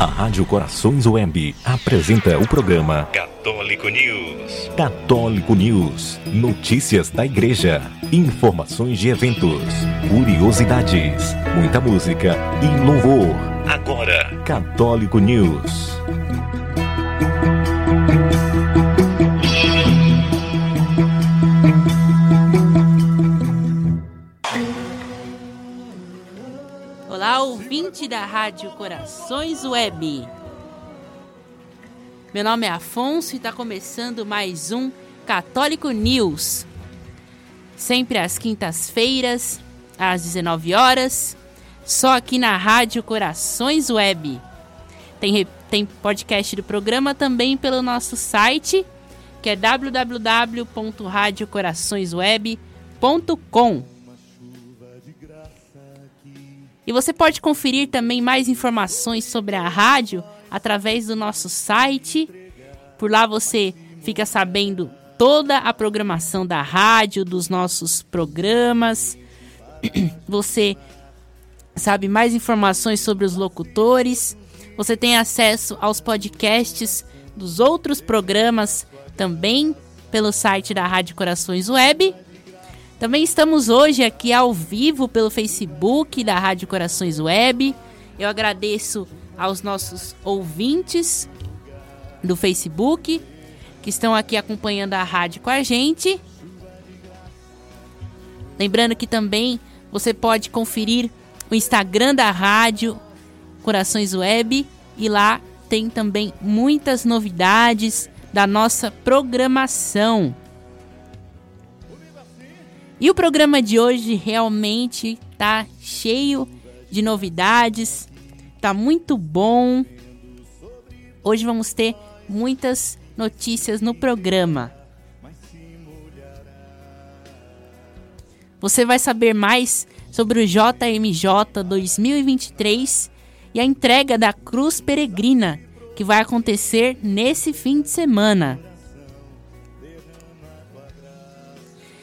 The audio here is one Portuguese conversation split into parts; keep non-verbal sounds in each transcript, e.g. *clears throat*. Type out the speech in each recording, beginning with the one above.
A Rádio Corações Web apresenta o programa Católico News. Católico News. Notícias da Igreja. Informações de eventos. Curiosidades. Muita música e louvor. Agora, Católico News. Ouvinte da Rádio Corações Web. Meu nome é Afonso e está começando mais um Católico News. Sempre às quintas-feiras, às 19 horas, só aqui na Rádio Corações Web. Tem, tem podcast do programa também pelo nosso site, que é www.radiocoraçõesweb.com. E você pode conferir também mais informações sobre a rádio através do nosso site. Por lá você fica sabendo toda a programação da rádio, dos nossos programas. *clears throat* Você sabe mais informações sobre os locutores. Você tem acesso aos podcasts dos outros programas também pelo site da Rádio Corações Web. Também estamos hoje aqui ao vivo pelo Facebook da Rádio Corações Web. Eu agradeço aos nossos ouvintes do Facebook que estão aqui acompanhando a rádio com a gente. Lembrando que também você pode conferir o Instagram da rádio Corações Web e lá tem também muitas novidades da nossa programação. E o programa de hoje realmente tá cheio de novidades, tá muito bom. Hoje vamos ter muitas notícias no programa. Você vai saber mais sobre o JMJ 2023 e a entrega da Cruz Peregrina que vai acontecer nesse fim de semana.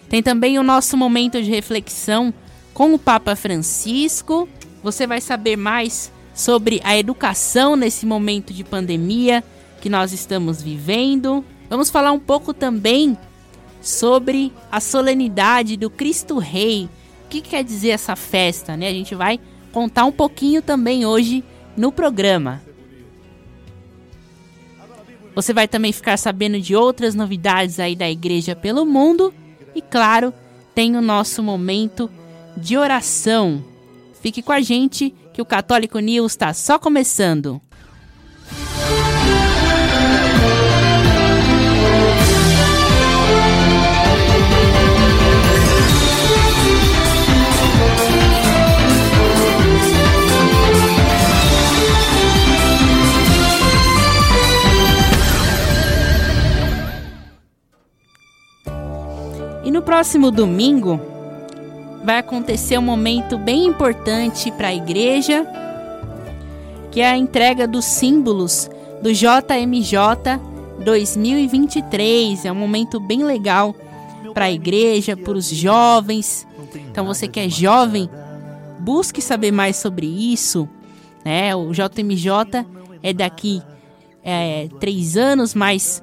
Tem também o nosso momento de reflexão com o Papa Francisco. Você vai saber mais sobre a educação nesse momento de pandemia que nós estamos vivendo. Vamos falar um pouco também sobre a solenidade do Cristo Rei. O que quer dizer essa festa, né? A gente vai contar um pouquinho também hoje no programa. Você vai também ficar sabendo de outras novidades aí da igreja pelo mundo e claro, tem o nosso momento de oração. Fique com a gente que o Católico News está só começando. No próximo domingo vai acontecer um momento bem importante para a igreja, que é a entrega dos símbolos do JMJ 2023. É um momento bem legal para a igreja, para os jovens. Então você que é jovem, busque saber mais sobre isso. Né? O JMJ é daqui é, três anos, mas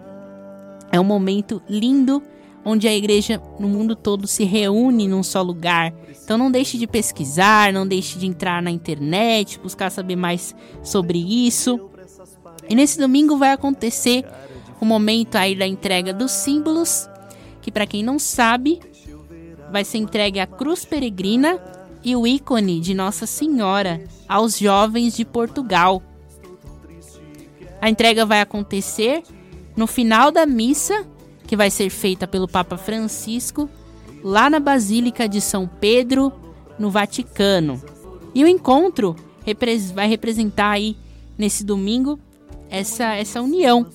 é um momento lindo onde a igreja no mundo todo se reúne num só lugar. Então não deixe de pesquisar, não deixe de entrar na internet, buscar saber mais sobre isso. E nesse domingo vai acontecer o momento aí da entrega dos símbolos, que para quem não sabe, vai ser entregue a cruz peregrina e o ícone de Nossa Senhora aos jovens de Portugal. A entrega vai acontecer no final da missa que vai ser feita pelo Papa Francisco lá na Basílica de São Pedro, no Vaticano. E o encontro vai representar aí nesse domingo essa, essa união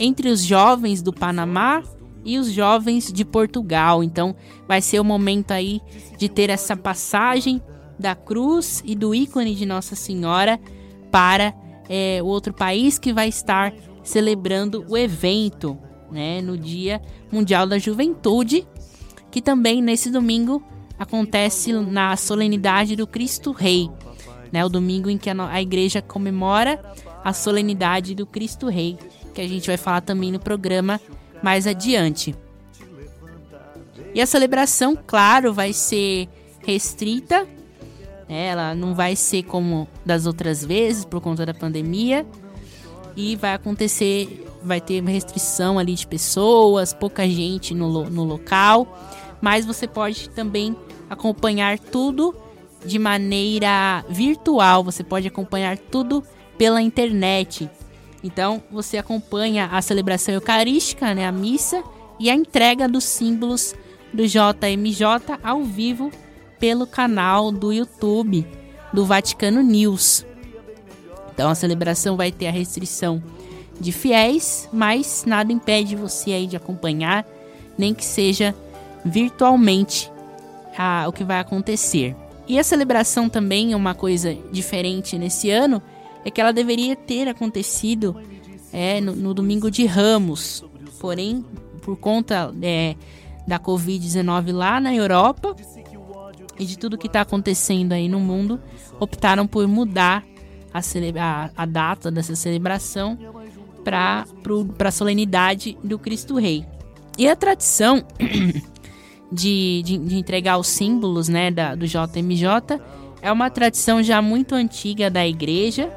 entre os jovens do Panamá e os jovens de Portugal. Então vai ser o momento aí de ter essa passagem da cruz e do ícone de Nossa Senhora para é, o outro país que vai estar celebrando o evento né, no Dia Mundial da Juventude, que também nesse domingo acontece na solenidade do Cristo Rei. né? O domingo em que a, igreja comemora a solenidade do Cristo Rei, que a gente vai falar também no programa mais adiante. E a celebração, claro, vai ser restrita, né? ela não vai ser como das outras vezes por conta da pandemia e vai acontecer, vai ter restrição ali de pessoas, pouca gente no, no local, mas você pode também acompanhar tudo de maneira virtual, você pode acompanhar tudo pela internet. Então você acompanha a celebração eucarística, né, a missa e a entrega dos símbolos do JMJ ao vivo pelo canal do YouTube do Vaticano News. Então a celebração vai ter a restrição de fiéis, mas nada impede você aí de acompanhar, nem que seja virtualmente a, o que vai acontecer. E a celebração também é uma coisa diferente nesse ano, é que ela deveria ter acontecido é, no, no domingo de Ramos. Porém, por conta é, da Covid-19 lá na Europa e de tudo que está acontecendo aí no mundo, optaram por mudar a, a, a data dessa celebração para a solenidade do Cristo Rei. E a tradição *coughs* de, de, de, entregar os símbolos né, da, do JMJ é uma tradição já muito antiga da igreja,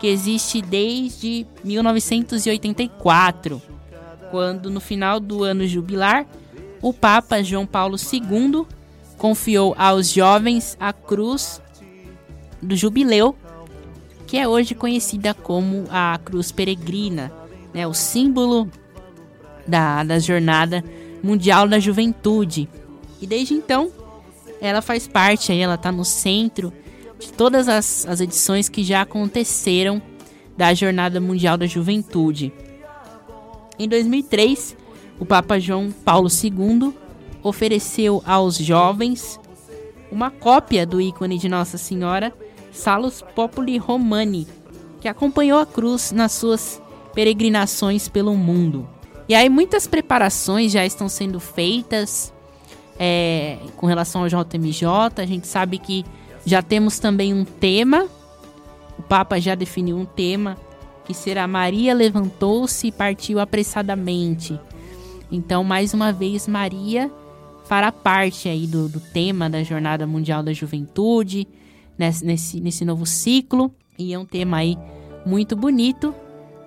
que existe desde 1984, quando no final do ano jubilar o Papa João Paulo II confiou aos jovens a cruz do jubileu, que é hoje conhecida como a cruz peregrina, né, o símbolo da, da jornada mundial da juventude. E desde então, ela faz parte, ela está no centro de todas as, as edições que já aconteceram da Jornada Mundial da Juventude. Em 2003, o Papa João Paulo II ofereceu aos jovens uma cópia do ícone de Nossa Senhora Salus Populi Romani, que acompanhou a cruz nas suas peregrinações pelo mundo. E aí muitas preparações já estão sendo feitas é, com relação ao JMJ. A gente sabe que já temos também um tema. O Papa já definiu um tema que será Maria levantou-se e partiu apressadamente. Então, mais uma vez, Maria fará parte aí do, do tema da Jornada Mundial da Juventude, nesse, nesse, nesse novo ciclo. E é um tema aí muito bonito.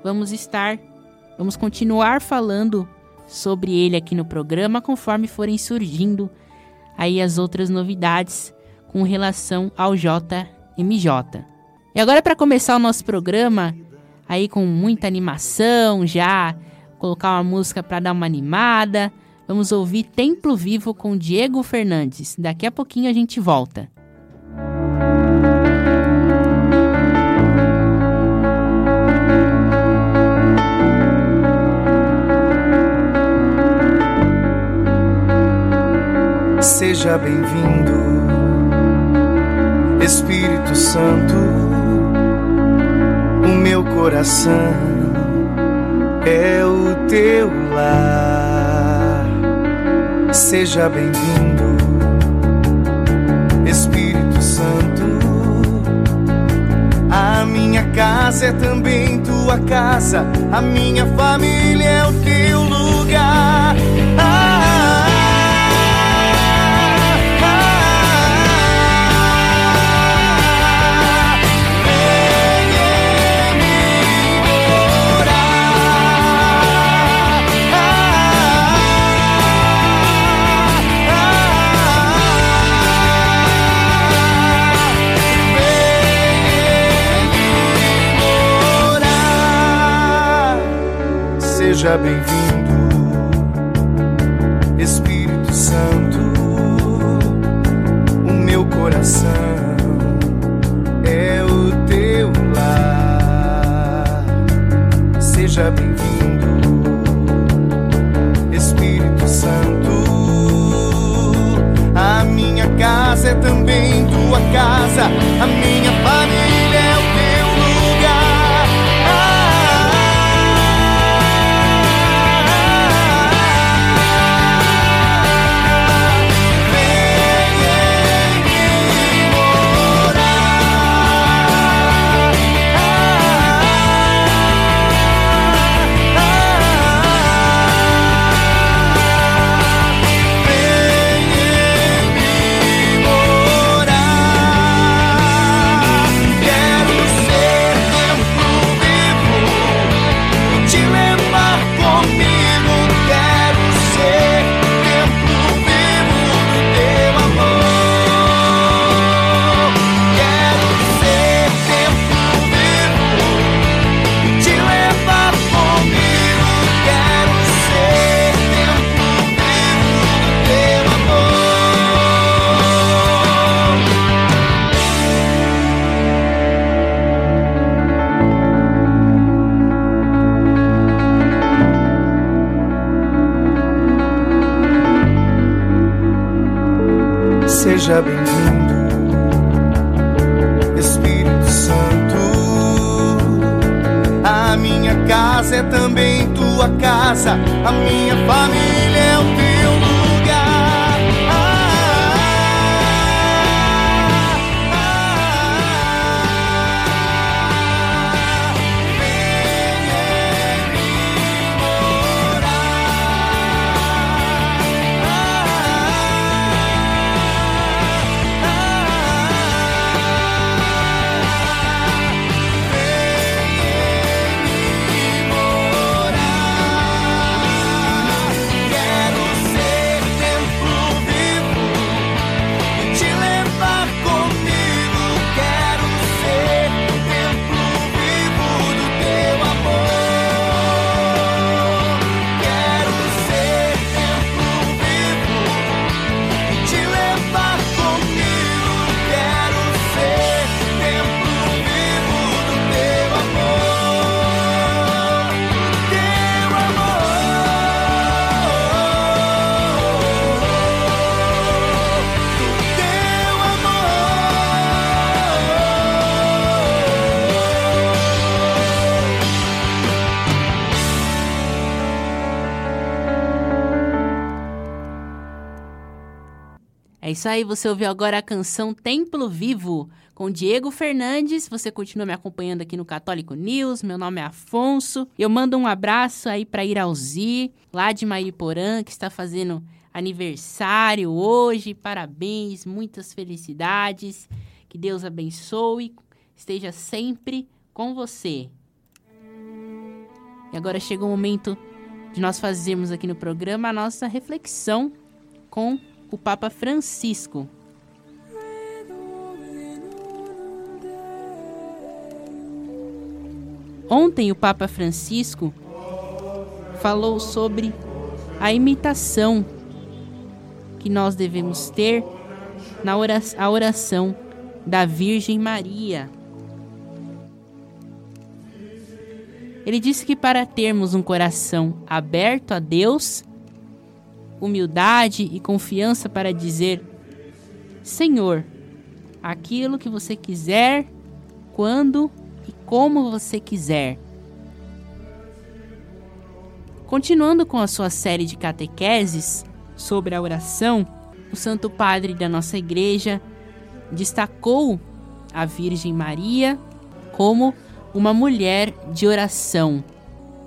Vamos estar, vamos continuar falando sobre ele aqui no programa conforme forem surgindo aí as outras novidades com relação ao JMJ. E agora para começar o nosso programa aí com muita animação já, colocar uma música para dar uma animada, vamos ouvir Templo Vivo com Diego Fernandes. Daqui a pouquinho a gente volta. Seja bem-vindo, Espírito Santo. O meu coração é o teu lar. Seja bem-vindo, Espírito Santo. A minha casa é também tua casa, a minha família é o teu lugar. Seja bem-vindo, Espírito Santo. O meu coração é o teu lar. Seja bem-vindo, Espírito Santo. A minha casa é também tua casa, a minha isso aí, você ouviu agora a canção Templo Vivo com Diego Fernandes. Você continua me acompanhando aqui no Católico News. Meu nome é Afonso. Eu mando um abraço aí para Irauzi, lá de Mariporã, que está fazendo aniversário hoje. Parabéns, muitas felicidades. Que Deus abençoe, esteja sempre com você. E agora chegou o momento de nós fazermos aqui no programa a nossa reflexão com o Papa Francisco. Ontem o Papa Francisco falou sobre a imitação que nós devemos ter na oração, da Virgem Maria. Ele disse que para termos um coração aberto a Deus, humildade e confiança para dizer: Senhor, aquilo que você quiser, quando e como você quiser. Continuando com a sua série de catequeses sobre a oração, o Santo Padre da nossa igreja destacou a Virgem Maria como uma mulher de oração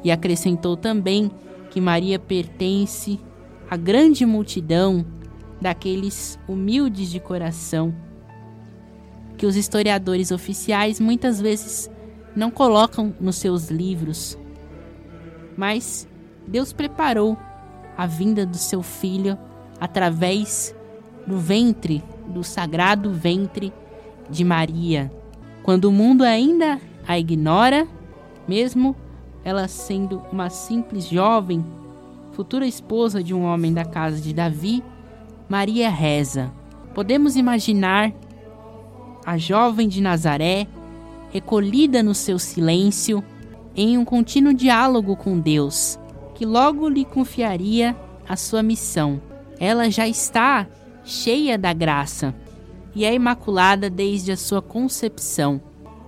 e acrescentou também que Maria pertence à grande multidão daqueles humildes de coração que os historiadores oficiais muitas vezes não colocam nos seus livros. Mas Deus preparou a vinda do seu filho através do ventre, do sagrado ventre de Maria. Quando o mundo ainda a ignora, mesmo ela sendo uma simples jovem, futura esposa de um homem da casa de Davi, Maria reza. Podemos imaginar a jovem de Nazaré, recolhida no seu silêncio, em um contínuo diálogo com Deus, que logo lhe confiaria a sua missão. Ela já está cheia da graça e é imaculada desde a sua concepção,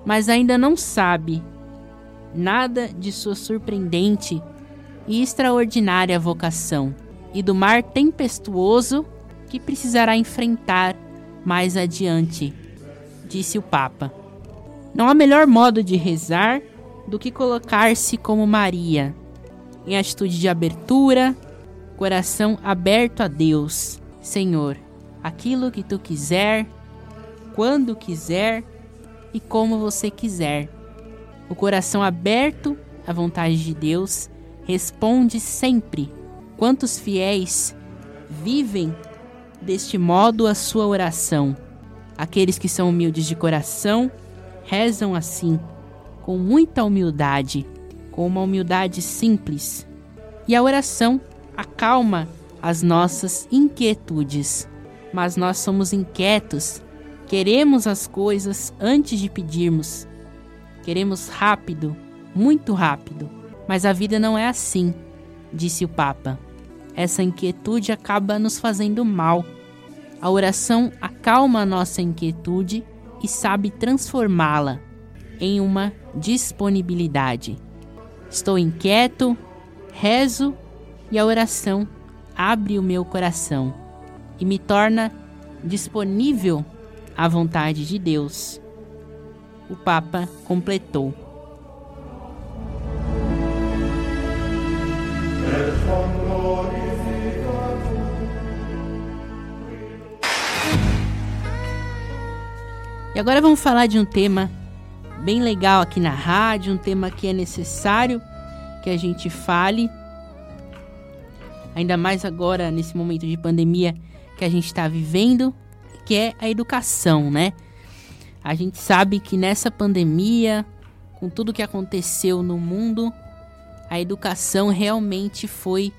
mas ainda não sabe nada de sua surpreendente e extraordinária vocação e do mar tempestuoso que precisará enfrentar mais adiante, disse o Papa. Não há melhor modo de rezar do que colocar-se como Maria, em atitude de abertura, coração aberto a Deus. Senhor, aquilo que tu quiser, quando quiser e como você quiser. O coração aberto à vontade de Deus responde sempre. Quantos fiéis vivem deste modo a sua oração? Aqueles que são humildes de coração rezam assim, com muita humildade, com uma humildade simples. E a oração acalma as nossas inquietudes. Mas nós somos inquietos, queremos as coisas antes de pedirmos. Queremos rápido, muito rápido. Mas a vida não é assim, disse o Papa. Essa inquietude acaba nos fazendo mal. A oração acalma a nossa inquietude e sabe transformá-la em uma disponibilidade. Estou inquieto, rezo e a oração abre o meu coração e me torna disponível à vontade de Deus. O Papa completou. E agora vamos falar de um tema bem legal aqui na rádio, um tema que é necessário que a gente fale. Ainda mais agora, nesse momento de pandemia que a gente está vivendo, que é a educação, né? A gente sabe que nessa pandemia, com tudo que aconteceu no mundo, a educação realmente foi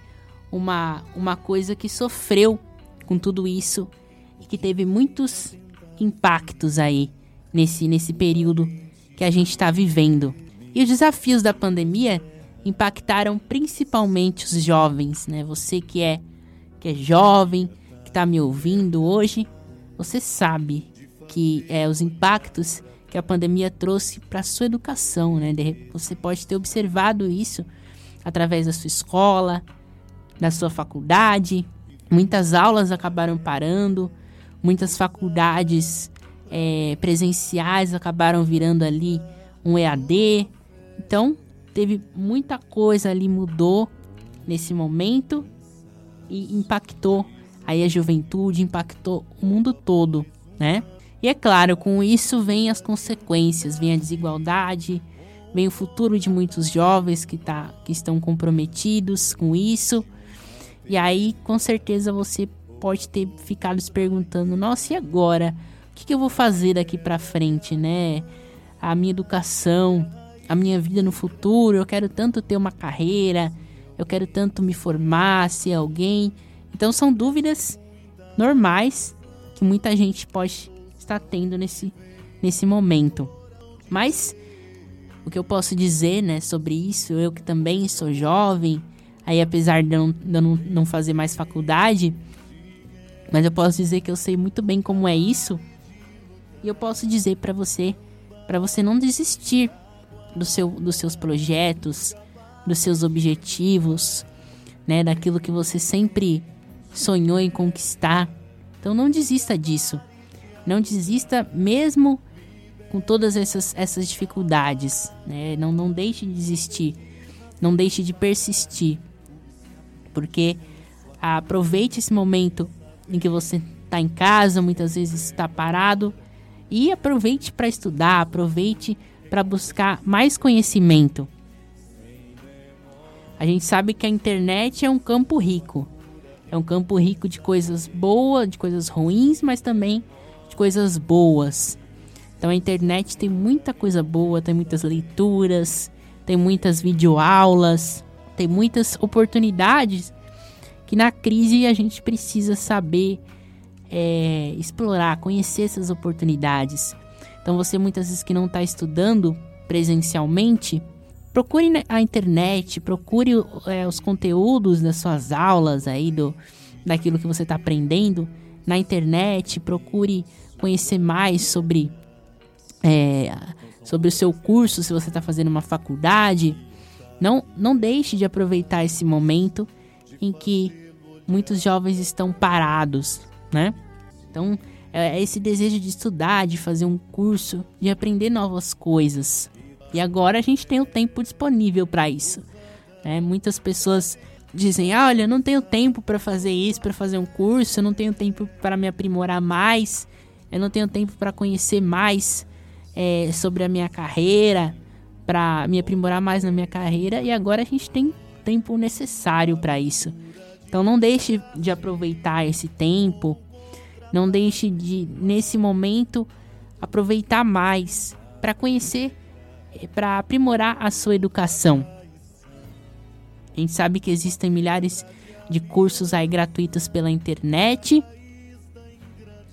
uma, uma coisa que sofreu com tudo isso e que teve muitos impactos aí nesse, nesse período que a gente está vivendo. E os desafios da pandemia impactaram principalmente os jovens, né? Você que é que é jovem, que está me ouvindo hoje, você sabe que é os impactos que a pandemia trouxe para sua educação, né? Você pode ter observado isso através da sua escola, da sua faculdade. Muitas aulas acabaram parando, muitas faculdades é, presenciais acabaram virando ali um EAD. Então, teve muita coisa ali mudou nesse momento e impactou aí a juventude, impactou o mundo todo, né? E é claro, com isso vem as consequências, vem a desigualdade, vem o futuro de muitos jovens que, tá, que estão comprometidos com isso. E aí, com certeza, você pode ter ficado se perguntando: nossa, e agora? que, que eu vou fazer daqui para frente, né? A minha educação, a minha vida no futuro, eu quero tanto ter uma carreira, eu quero tanto me formar, ser alguém. Então são dúvidas normais que muita gente pode estar tendo nesse, nesse momento. Mas o que eu posso dizer, né, sobre isso, eu que também sou jovem, aí apesar de eu não, de não fazer mais faculdade, mas eu posso dizer que eu sei muito bem como é isso e eu posso dizer para você, para você não desistir do seu, dos seus projetos, dos seus objetivos, né, daquilo que você sempre sonhou em conquistar. Então não desista disso. Não desista mesmo com todas essas, essas dificuldades, né? Não, não deixe de desistir. Não deixe de persistir. Porque aproveite esse momento em que você está em casa, muitas vezes está parado e aproveite para estudar, aproveite para buscar mais conhecimento. A gente sabe que a internet é um campo rico. É um campo rico de coisas boas, de coisas ruins, mas também de coisas boas. Então a internet tem muita coisa boa, tem muitas leituras, tem muitas videoaulas, tem muitas oportunidades que na crise a gente precisa saber é, explorar, conhecer essas oportunidades. Então você muitas vezes que não está estudando presencialmente, procure a internet, procure é, os conteúdos das suas aulas aí do daquilo que você está aprendendo na internet, procure conhecer mais sobre é, sobre o seu curso, se você está fazendo uma faculdade. Não, não deixe de aproveitar esse momento em que muitos jovens estão parados, né? Então, é esse desejo de estudar, de fazer um curso, de aprender novas coisas. E agora a gente tem o tempo disponível para isso. Né? Muitas pessoas dizem: ah, olha, eu não tenho tempo para fazer isso, para fazer um curso, eu não tenho tempo para me aprimorar mais, eu não tenho tempo para conhecer mais é, sobre a minha carreira, para me aprimorar mais na minha carreira. E agora a gente tem tempo necessário para isso. Então não deixe de aproveitar esse tempo. Não deixe de, nesse momento, aproveitar mais para conhecer, eh, para aprimorar a sua educação. A gente sabe que existem milhares de cursos aí gratuitos pela internet.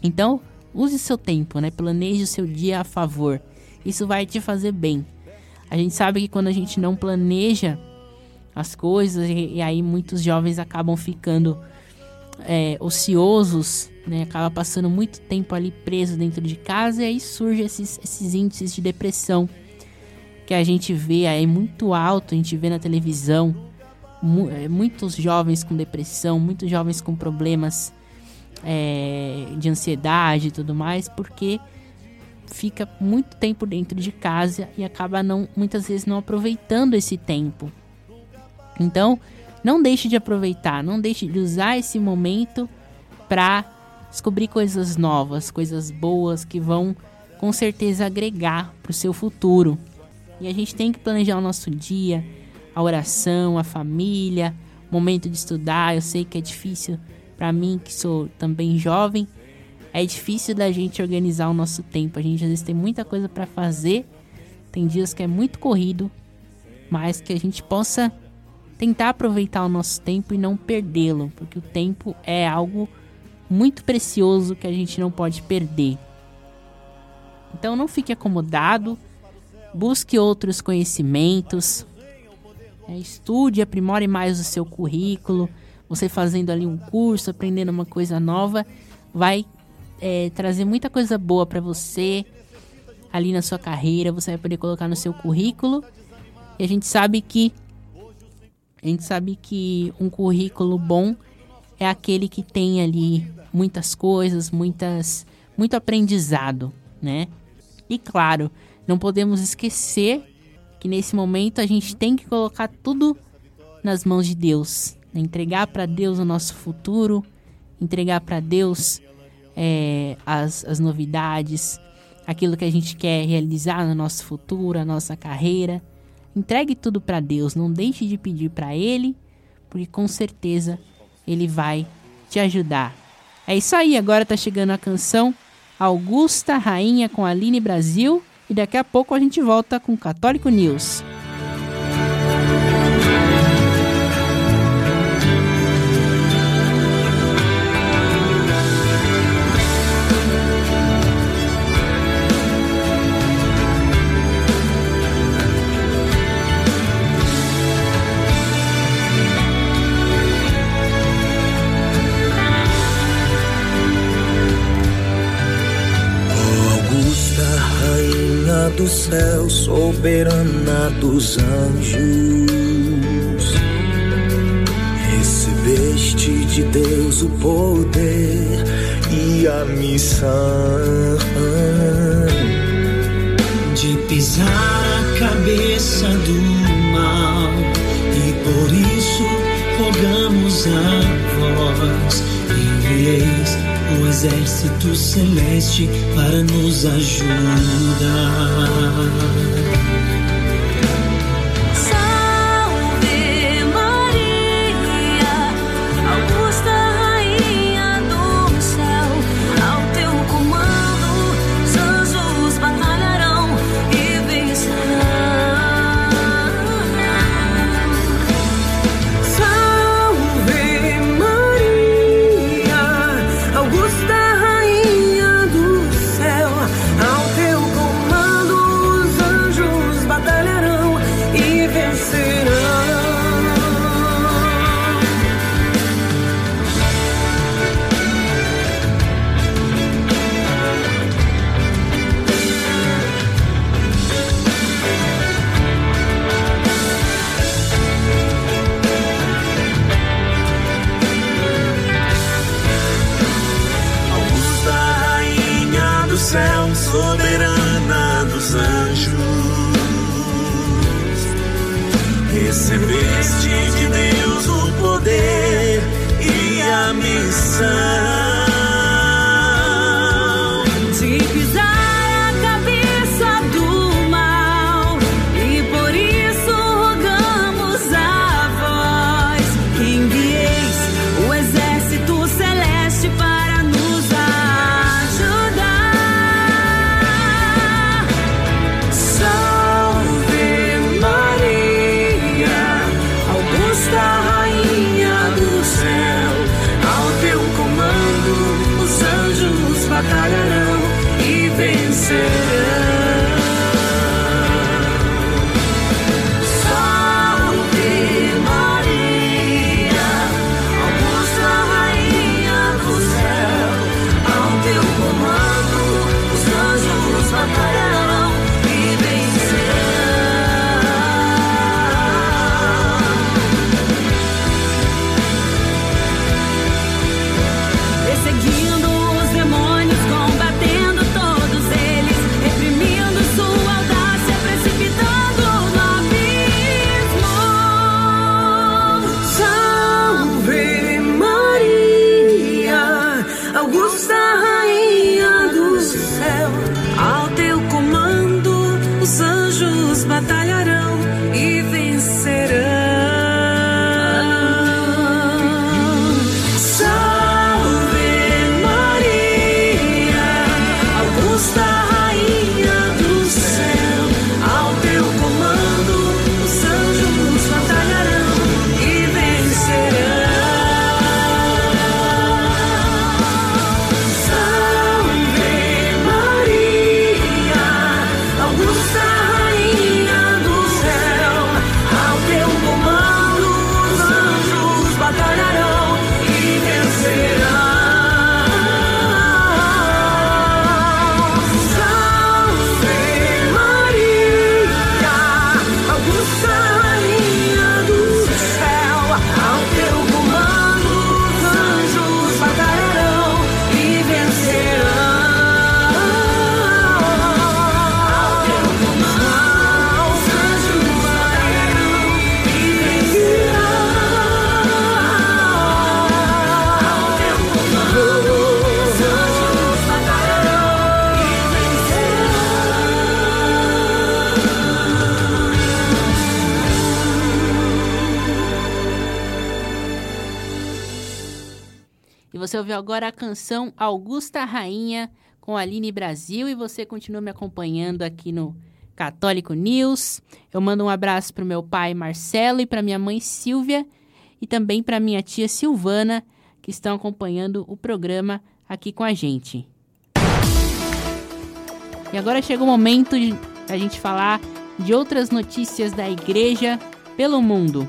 Então, use seu tempo, né? Planeje o seu dia a favor. Isso vai te fazer bem. A gente sabe que quando a gente não planeja as coisas, e, e aí muitos jovens acabam ficando é, ociosos, né? Acaba passando muito tempo ali preso dentro de casa e aí surgem esses, esses índices de depressão que a gente vê aí muito alto, a gente vê na televisão é, muitos jovens com depressão, muitos jovens com problemas é, de ansiedade e tudo mais, porque fica muito tempo dentro de casa e acaba não muitas vezes não aproveitando esse tempo. Então, não deixe de aproveitar, não deixe de usar esse momento para descobrir coisas novas, coisas boas que vão com certeza agregar para o seu futuro. E a gente tem que planejar o nosso dia, a oração, a família, momento de estudar. Eu sei que é difícil para mim, que sou também jovem, é difícil da gente organizar o nosso tempo. A gente às vezes tem muita coisa para fazer, tem dias que é muito corrido, mas que a gente possa tentar aproveitar o nosso tempo e não perdê-lo, porque o tempo é algo muito precioso que a gente não pode perder. Então não fique acomodado, busque outros conhecimentos, é, estude, aprimore mais o seu currículo. Você fazendo ali um curso, aprendendo uma coisa nova, vai é, trazer muita coisa boa para você ali na sua carreira. Você vai poder colocar no seu currículo. E a gente sabe que a gente sabe que um currículo bom é aquele que tem ali muitas coisas, muitas, muito aprendizado, né? E claro, não podemos esquecer que nesse momento a gente tem que colocar tudo nas mãos de Deus, né? entregar para Deus o nosso futuro, entregar para Deus é, as, as novidades, aquilo que a gente quer realizar no nosso futuro, a nossa carreira. Entregue tudo para Deus, não deixe de pedir para Ele, porque com certeza Ele vai te ajudar. É isso aí, agora tá chegando a canção Augusta Rainha com Aline Brasil e daqui a pouco a gente volta com Católico News. Do céu, soberana dos anjos. Recebeste de Deus o poder e a missão de pisar a cabeça do mal, e por isso rogamos a vós, envieis o exército celeste para nos ajudar. still Ouviu agora a canção Augusta Rainha com Aline Brasil e você continua me acompanhando aqui no Católico News. Eu mando um abraço para o meu pai Marcelo e para minha mãe Silvia e também para minha tia Silvana que estão acompanhando o programa aqui com a gente. E agora chegou o momento de a gente falar de outras notícias da igreja pelo mundo.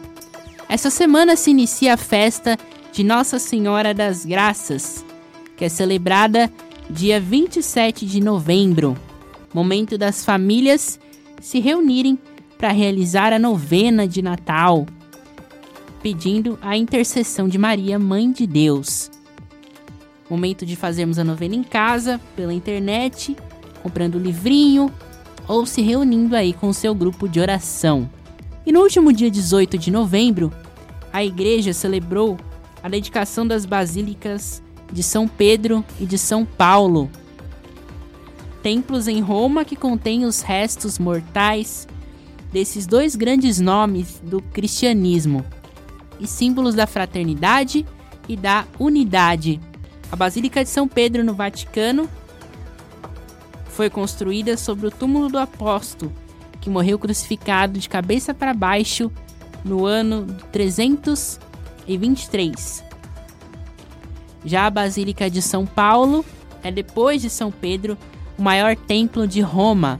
Essa semana se inicia a festa de Nossa Senhora das Graças, que é celebrada dia 27 de novembro, momento das famílias se reunirem para realizar a novena de Natal, pedindo a intercessão de Maria, Mãe de Deus. Momento de fazermos a novena em casa, pela internet, comprando livrinho ou se reunindo aí com o seu grupo de oração. E no último dia 18 de novembro, a igreja celebrou a dedicação das basílicas de São Pedro e de São Paulo. Templos em Roma que contêm os restos mortais desses dois grandes nomes do cristianismo e símbolos da fraternidade e da unidade. A Basílica de São Pedro no Vaticano foi construída sobre o túmulo do apóstolo, que morreu crucificado de cabeça para baixo no ano 300 e 23. Já a Basílica de São Paulo é depois de São Pedro o maior templo de Roma.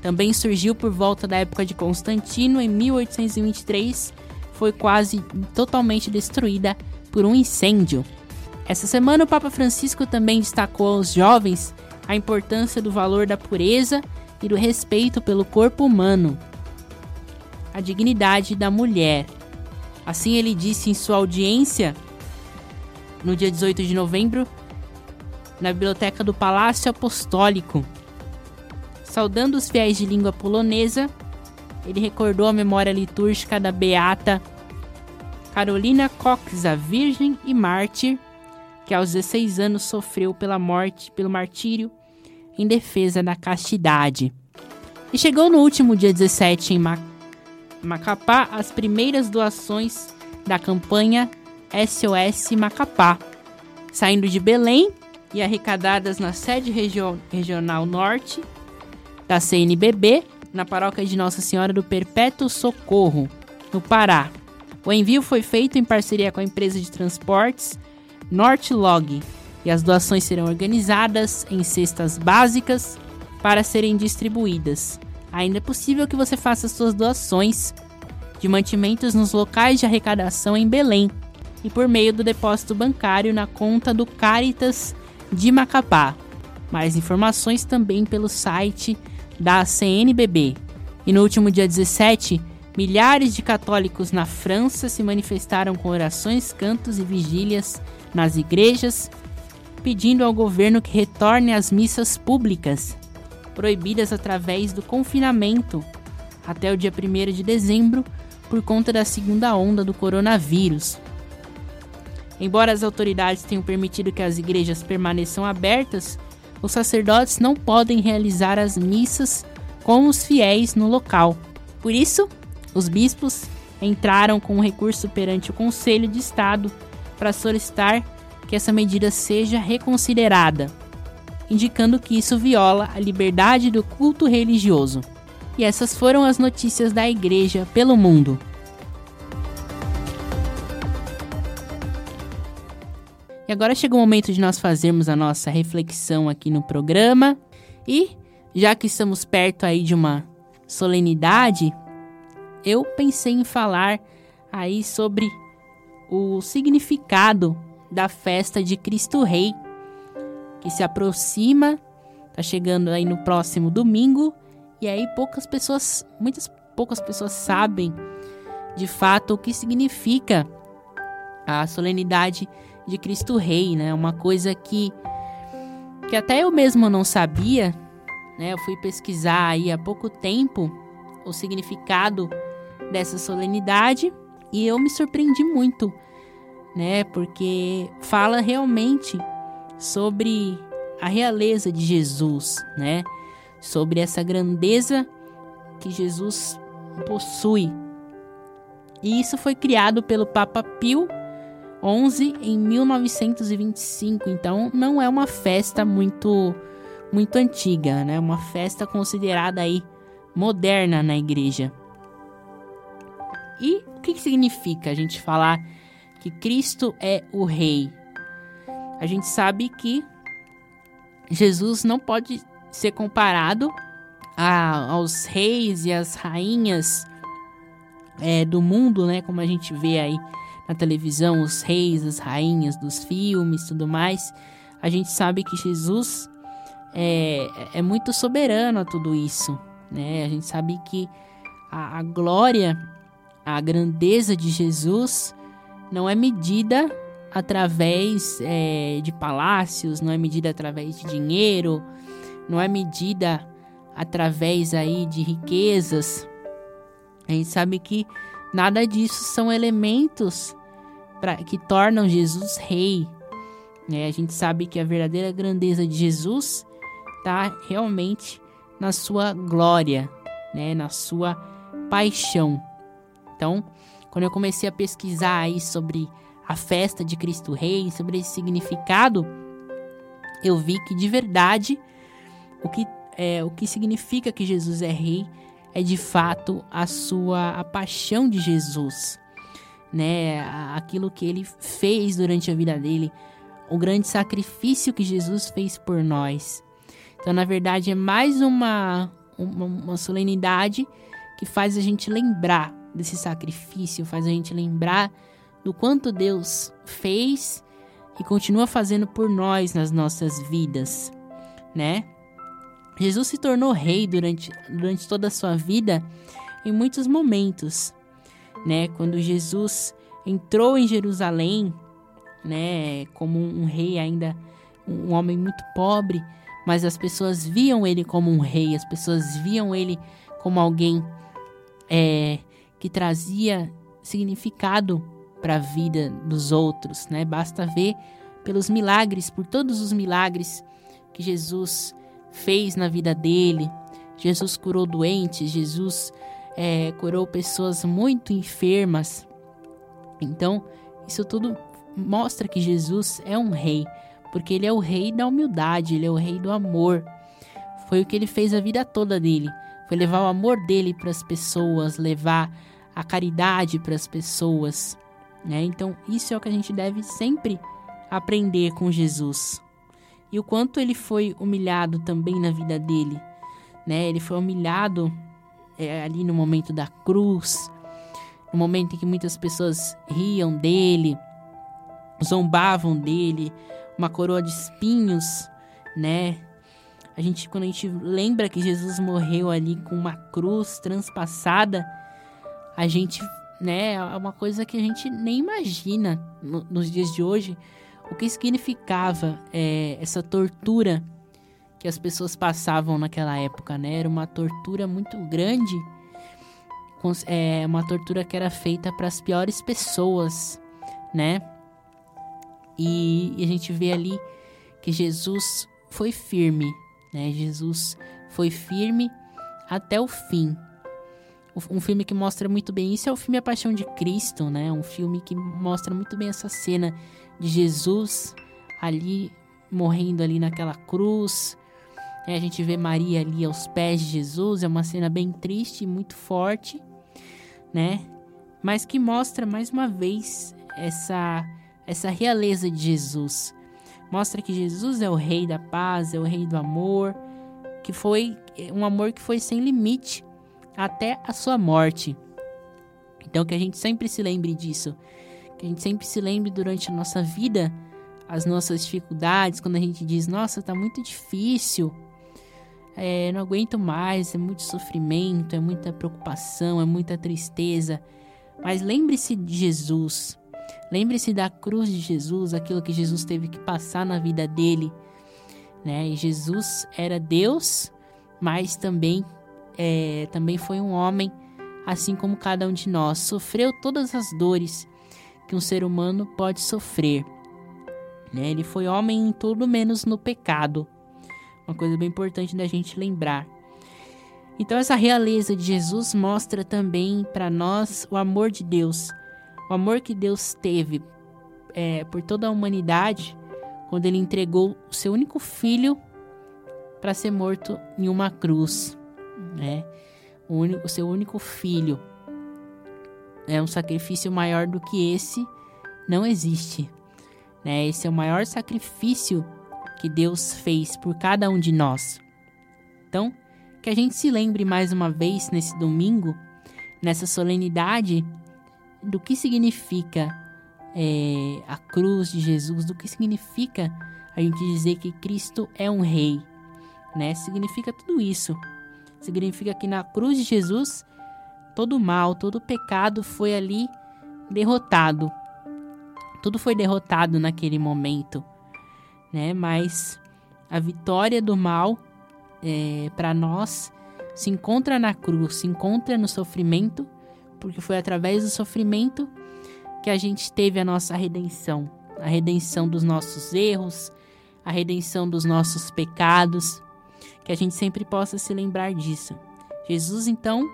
Também surgiu por volta da época de Constantino em 1823, foi quase totalmente destruída por um incêndio. Essa semana o Papa Francisco também destacou aos jovens a importância do valor da pureza e do respeito pelo corpo humano, a dignidade da mulher. Assim ele disse em sua audiência no dia 18 de novembro na biblioteca do Palácio Apostólico. Saudando os fiéis de língua polonesa, ele recordou a memória litúrgica da beata Carolina Cox, a virgem e mártir, que aos 16 anos sofreu pela morte, pelo martírio, em defesa da castidade. E chegou no último dia 17 em Macau Macapá as primeiras doações da campanha SOS Macapá, saindo de Belém e arrecadadas na sede regio regional norte da CNBB, na paróquia de Nossa Senhora do Perpétuo Socorro, no Pará. O envio foi feito em parceria com a empresa de transportes Nortlog e as doações serão organizadas em cestas básicas para serem distribuídas ainda é possível que você faça suas doações de mantimentos nos locais de arrecadação em Belém e por meio do depósito bancário na conta do Caritas de Macapá. Mais informações também pelo site da CNBB. E no último dia 17, milhares de católicos na França se manifestaram com orações, cantos e vigílias nas igrejas, pedindo ao governo que retorne às missas públicas proibidas através do confinamento até o dia 1 de dezembro por conta da segunda onda do coronavírus. Embora as autoridades tenham permitido que as igrejas permaneçam abertas, os sacerdotes não podem realizar as missas com os fiéis no local. Por isso, os bispos entraram com um recurso perante o Conselho de Estado para solicitar que essa medida seja reconsiderada, indicando que isso viola a liberdade do culto religioso. E essas foram as notícias da Igreja pelo mundo. E agora chegou o momento de nós fazermos a nossa reflexão aqui no programa. E já que estamos perto aí de uma solenidade, eu pensei em falar aí sobre o significado da festa de Cristo Rei, que se aproxima, tá chegando aí no próximo domingo, e aí poucas pessoas, muitas poucas pessoas sabem de fato o que significa a solenidade de Cristo Rei, né? Uma coisa que que até eu mesmo não sabia, né? Eu fui pesquisar aí há pouco tempo o significado dessa solenidade e eu me surpreendi muito, né? Porque fala realmente sobre a realeza de Jesus, né? Sobre essa grandeza que Jesus possui. E isso foi criado pelo Papa Pio 11 em 1925. Então não é uma festa muito muito antiga, né? Uma festa considerada aí moderna na igreja. E o que, que significa a gente falar que Cristo é o rei? A gente sabe que Jesus não pode ser comparado a, aos reis e às rainhas é, do mundo, né? Como a gente vê aí na televisão, os reis, as rainhas dos filmes, tudo mais. A gente sabe que Jesus é, é muito soberano a tudo isso, né? A gente sabe que a, a glória, a grandeza de Jesus não é medida através é, de palácios, não é medida através de dinheiro, não é medida através aí de riquezas. A gente sabe que nada disso são elementos pra, que tornam Jesus rei. Né? A gente sabe que a verdadeira grandeza de Jesus está realmente na sua glória, né? na sua paixão. Então, quando eu comecei a pesquisar aí sobre a festa de Cristo Rei, sobre esse significado, eu vi que de verdade o que é o que significa que Jesus é rei é de fato a sua a paixão de Jesus, né? Aquilo que ele fez durante a vida dele, o grande sacrifício que Jesus fez por nós. Então, na verdade, é mais uma, uma, uma solenidade que faz a gente lembrar desse sacrifício, faz a gente lembrar do quanto Deus fez e continua fazendo por nós nas nossas vidas, né? Jesus se tornou rei durante, durante toda a sua vida em muitos momentos, né? Quando Jesus entrou em Jerusalém, né, como um rei ainda, um homem muito pobre, mas as pessoas viam ele como um rei, as pessoas viam ele como alguém é, que trazia significado para a vida dos outros, né? Basta ver pelos milagres, por todos os milagres que Jesus fez na vida dele. Jesus curou doentes, Jesus é, curou pessoas muito enfermas. Então, isso tudo mostra que Jesus é um rei, porque ele é o rei da humildade, ele é o rei do amor. Foi o que ele fez a vida toda dele. Foi levar o amor dele para as pessoas, levar a caridade para as pessoas. Né? Então, isso é o que a gente deve sempre aprender com Jesus. E o quanto ele foi humilhado também na vida dele. Né? Ele foi humilhado é, ali no momento da cruz, no momento em que muitas pessoas riam dele, zombavam dele, uma coroa de espinhos, né? A gente, quando a gente lembra que Jesus morreu ali com uma cruz transpassada, a gente, né, é uma coisa que a gente nem imagina no, nos dias de hoje o que significava é, essa tortura que as pessoas passavam naquela época, né? Era uma tortura muito grande, é uma tortura que era feita para as piores pessoas, né? E, e a gente vê ali que Jesus foi firme, né? Jesus foi firme até o fim. Um filme que mostra muito bem isso é o filme A Paixão de Cristo, né? Um filme que mostra muito bem essa cena de Jesus ali morrendo ali naquela cruz. É, a gente vê Maria ali aos pés de Jesus, é uma cena bem triste e muito forte, né? Mas que mostra mais uma vez essa essa realeza de Jesus. Mostra que Jesus é o rei da paz, é o rei do amor, que foi um amor que foi sem limite até a sua morte. Então que a gente sempre se lembre disso, que a gente sempre se lembre durante a nossa vida as nossas dificuldades, quando a gente diz, nossa, tá muito difícil, é, não aguento mais, é muito sofrimento, é muita preocupação, é muita tristeza. Mas lembre-se de Jesus, lembre-se da cruz de Jesus, aquilo que Jesus teve que passar na vida dele. Né? E Jesus era Deus, mas também é, também foi um homem, assim como cada um de nós. Sofreu todas as dores que um ser humano pode sofrer. Né? Ele foi homem em tudo menos no pecado. Uma coisa bem importante da gente lembrar. Então, essa realeza de Jesus mostra também para nós o amor de Deus. O amor que Deus teve é, por toda a humanidade quando ele entregou o seu único filho para ser morto em uma cruz né? O, único, o seu único filho. É um sacrifício maior do que esse não existe, né? Esse é o maior sacrifício que Deus fez por cada um de nós. Então, que a gente se lembre mais uma vez nesse domingo, nessa solenidade, do que significa é, a cruz de Jesus, do que significa a gente dizer que Cristo é um rei, né? Significa tudo isso. Significa que na cruz de Jesus, todo mal, todo pecado foi ali derrotado. Tudo foi derrotado naquele momento, né? Mas a vitória do mal é, para nós se encontra na cruz, se encontra no sofrimento, porque foi através do sofrimento que a gente teve a nossa redenção, a redenção dos nossos erros, a redenção dos nossos pecados que a gente sempre possa se lembrar disso. Jesus, então,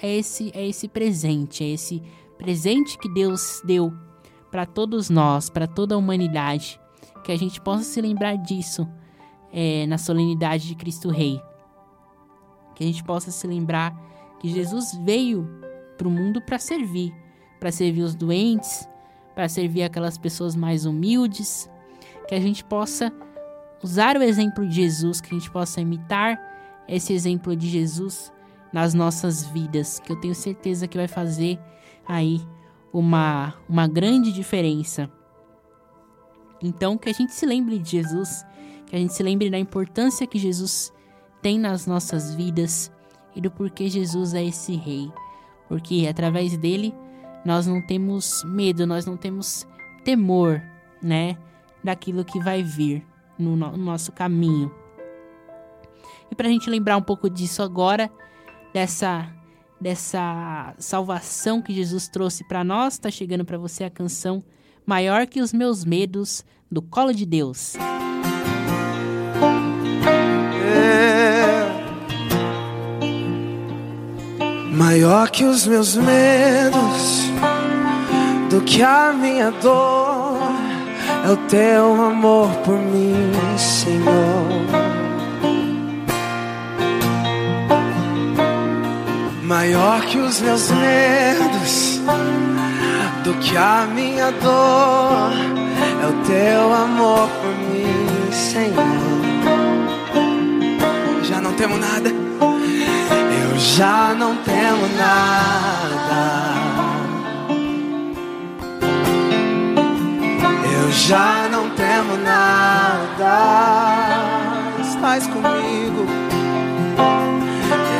é esse, é esse presente, é esse presente que Deus deu para todos nós, para toda a humanidade, que a gente possa se lembrar disso é, na solenidade de Cristo Rei. Que a gente possa se lembrar que Jesus veio para o mundo para servir, para servir os doentes, para servir aquelas pessoas mais humildes, que a gente possa usar o exemplo de Jesus, que a gente possa imitar esse exemplo de Jesus nas nossas vidas, que eu tenho certeza que vai fazer aí uma, uma grande diferença. Então, que a gente se lembre de Jesus, que a gente se lembre da importância que Jesus tem nas nossas vidas e do porquê Jesus é esse rei. Porque através dele nós não temos medo, nós não temos temor, né, daquilo que vai vir no, no nosso caminho. E para a gente lembrar um pouco disso agora, dessa dessa salvação que Jesus trouxe para nós, está chegando para você a canção Maior que os meus medos do colo de Deus. É. Maior que os meus medos, do que a minha dor é o teu amor por mim, Senhor. Maior que os meus medos, do que a minha dor, é o teu amor por mim, Senhor. Já não temo nada, eu já não temo nada. Já não temo nada. Estás comigo.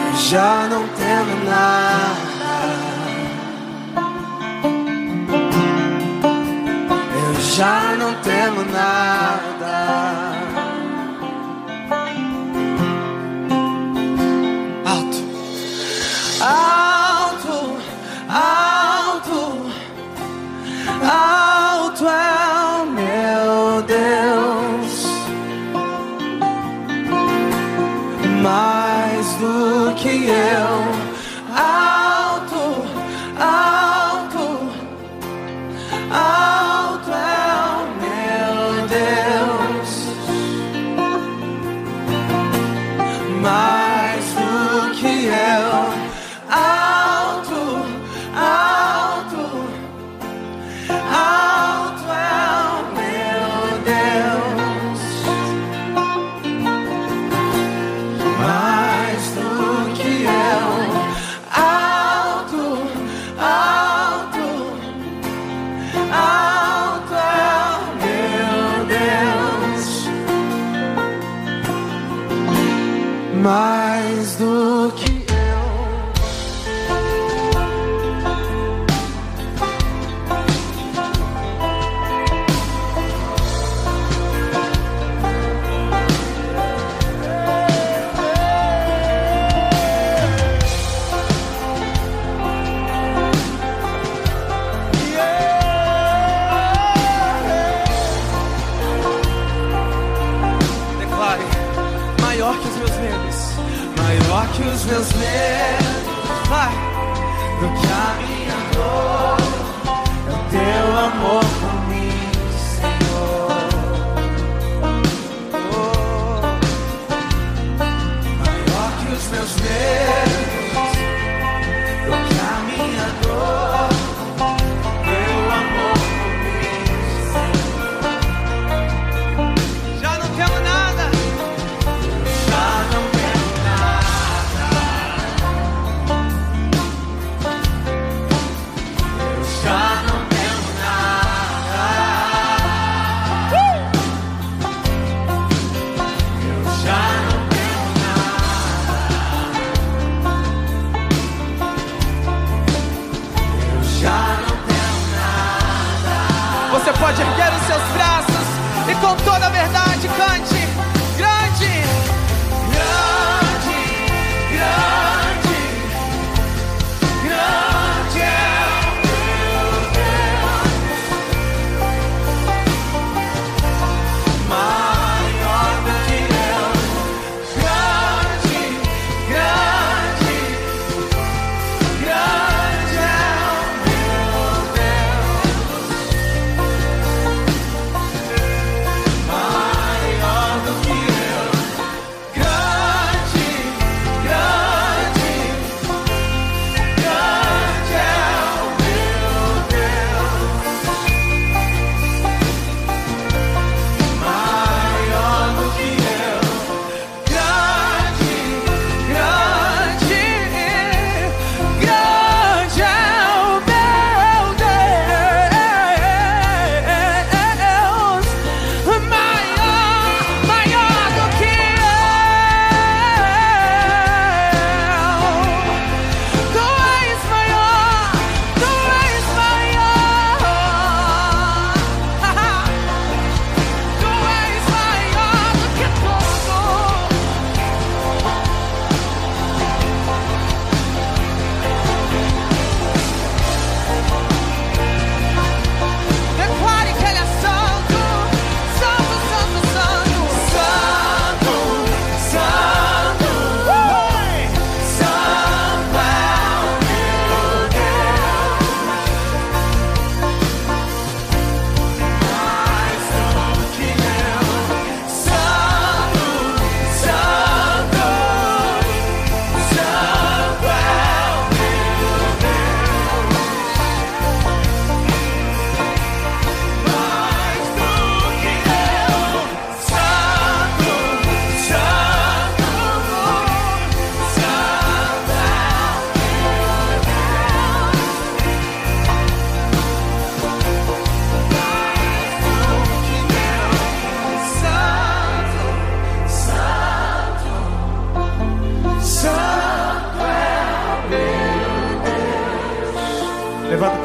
Eu já não temo nada. Eu já não temo nada.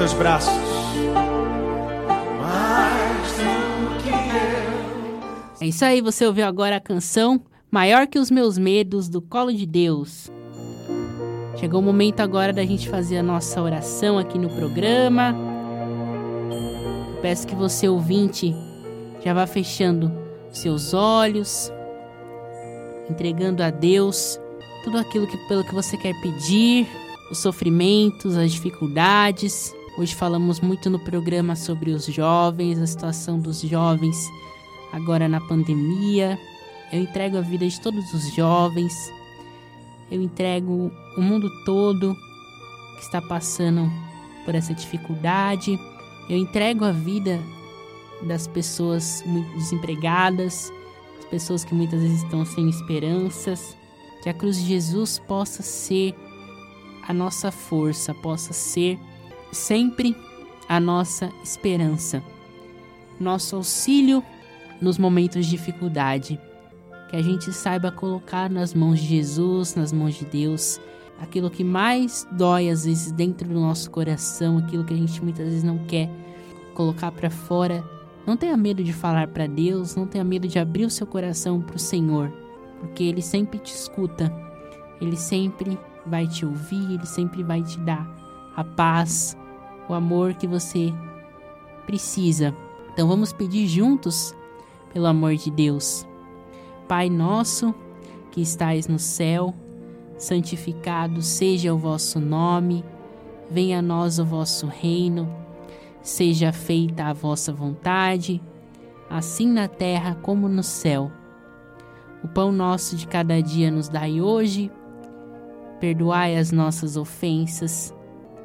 Teus braços. Mais do que eu. É isso aí, você ouviu agora a canção Maior que os Meus Medos, do Colo de Deus. Chegou o momento agora da gente fazer a nossa oração aqui no programa. Peço que você, ouvinte, já vá fechando seus olhos, entregando a Deus tudo aquilo que, pelo que você quer pedir, os sofrimentos, as dificuldades. Hoje falamos muito no programa sobre os jovens, a situação dos jovens agora na pandemia. Eu entrego a vida de todos os jovens. Eu entrego o mundo todo que está passando por essa dificuldade. Eu entrego a vida das pessoas desempregadas, as pessoas que muitas vezes estão sem esperanças. Que a cruz de Jesus possa ser a nossa força, possa ser sempre a nossa esperança, nosso auxílio nos momentos de dificuldade. Que a gente saiba colocar nas mãos de Jesus, nas mãos de Deus, aquilo que mais dói às vezes dentro do nosso coração, aquilo que a gente muitas vezes não quer colocar para fora. Não tenha medo de falar para Deus, não tenha medo de abrir o seu coração para o Senhor, porque Ele sempre te escuta, Ele sempre vai te ouvir, Ele sempre vai te dar a paz, o amor que você precisa. Então vamos pedir juntos pelo amor de Deus. Pai nosso que estais no céu, santificado seja o vosso nome, Venha a nós o vosso reino, seja feita a vossa vontade, assim na terra como no céu. O pão nosso de cada dia nos dai hoje, perdoai as nossas ofensas,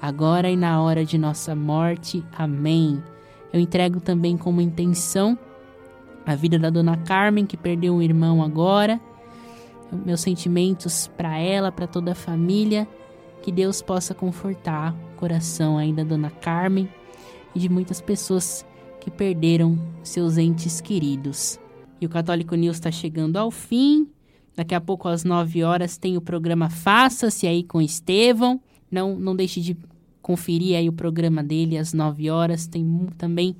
agora e na hora de nossa morte. Amém. Eu entrego também como intenção a vida da dona Carmen, que perdeu um irmão agora. Meus sentimentos para ela, para toda a família. Que Deus possa confortar o coração aí da dona Carmen e de muitas pessoas que perderam seus entes queridos. E o Católico News está chegando ao fim. Daqui a pouco, às 9 horas, tem o programa Faça-se aí com Estevão. Não, não deixe de conferir aí o programa dele às 9 horas. Tem também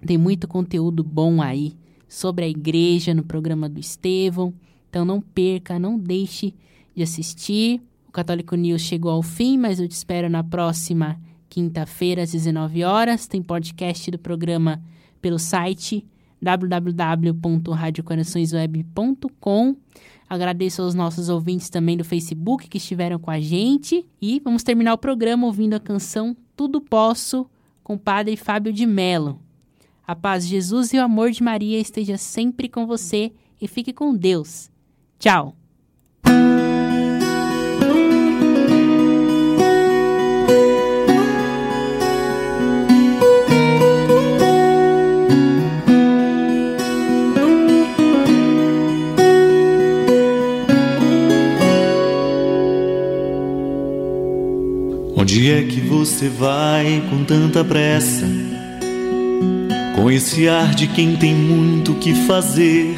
tem muito conteúdo bom aí sobre a igreja no programa do Estevão. Então não perca, não deixe de assistir. O Católico News chegou ao fim, mas eu te espero na próxima quinta-feira às 19 horas. Tem podcast do programa pelo site www.radiocoraçõesweb.com. Agradeço aos nossos ouvintes também do Facebook que estiveram com a gente. E vamos terminar o programa ouvindo a canção Tudo Posso com o Padre Fábio de Mello. A paz de Jesus e o amor de Maria esteja sempre com você e fique com Deus. Tchau! Onde é que você vai com tanta pressa? com esse ar de quem tem muito que fazer.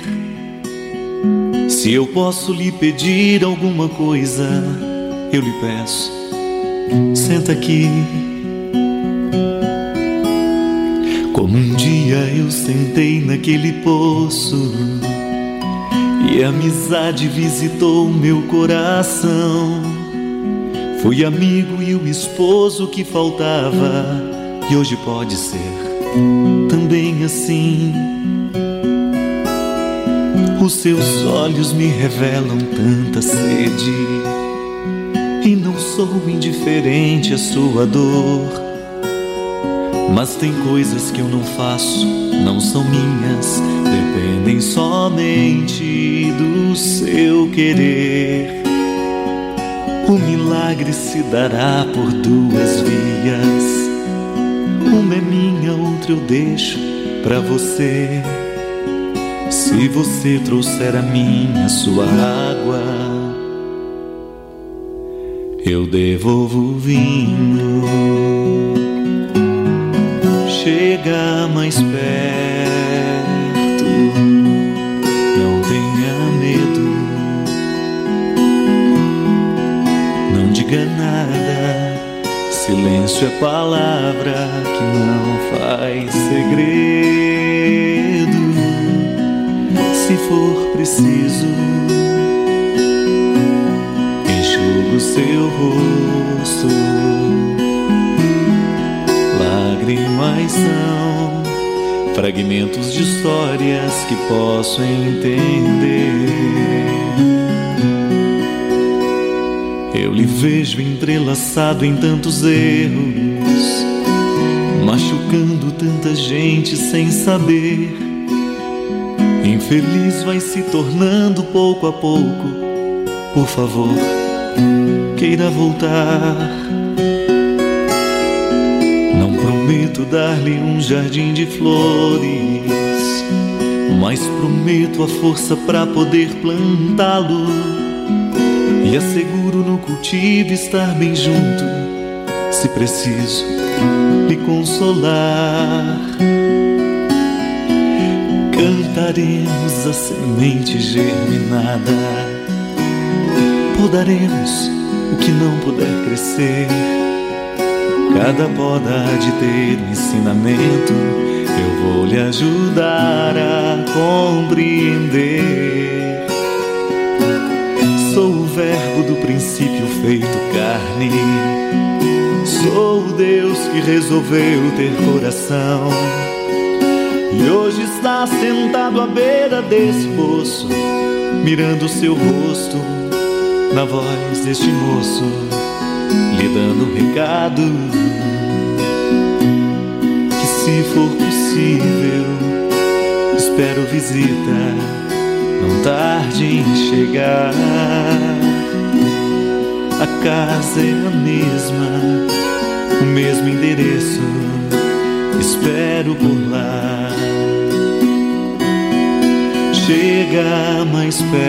Se eu posso lhe pedir alguma coisa, eu lhe peço. Senta aqui. Como um dia eu sentei naquele poço e a amizade visitou meu coração. Fui amigo e o esposo que faltava, e hoje pode ser também assim. Os seus olhos me revelam tanta sede, e não sou indiferente à sua dor. Mas tem coisas que eu não faço, não são minhas, dependem somente do seu querer. O milagre se dará por duas vias uma é minha, outra eu deixo pra você. Se você trouxer a minha, sua água, eu devolvo o vinho. Chega mais Silêncio é palavra que não faz segredo. Se for preciso, enxugo seu rosto. Lágrimas são fragmentos de histórias que posso entender. Vejo entrelaçado em tantos erros, machucando tanta gente sem saber. Infeliz vai se tornando pouco a pouco. Por favor, queira voltar. Não prometo dar-lhe um jardim de flores, mas prometo a força para poder plantá-lo e asseguro no cultivo estar bem junto, se preciso me consolar. Cantaremos a semente germinada, podaremos o que não puder crescer. Cada poda de ter um ensinamento, eu vou lhe ajudar a compreender. Do princípio feito carne. Sou o Deus que resolveu ter coração. E hoje está sentado à beira desse poço, mirando seu rosto na voz deste moço, lhe dando um recado que se for possível, espero visita, não tarde em chegar. Casa é a mesma, o mesmo endereço, espero por lá. Chega mais perto.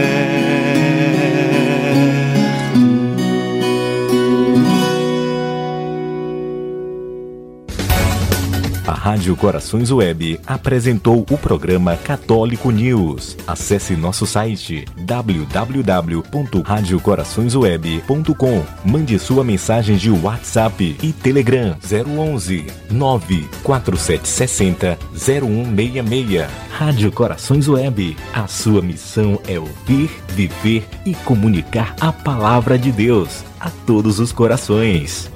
Rádio Corações Web apresentou o programa Católico News. Acesse nosso site www.radiocoraçõesweb.com. Mande sua mensagem de WhatsApp e Telegram 011 94760 0166. Rádio Corações Web. A sua missão é ouvir, viver e comunicar a palavra de Deus a todos os corações.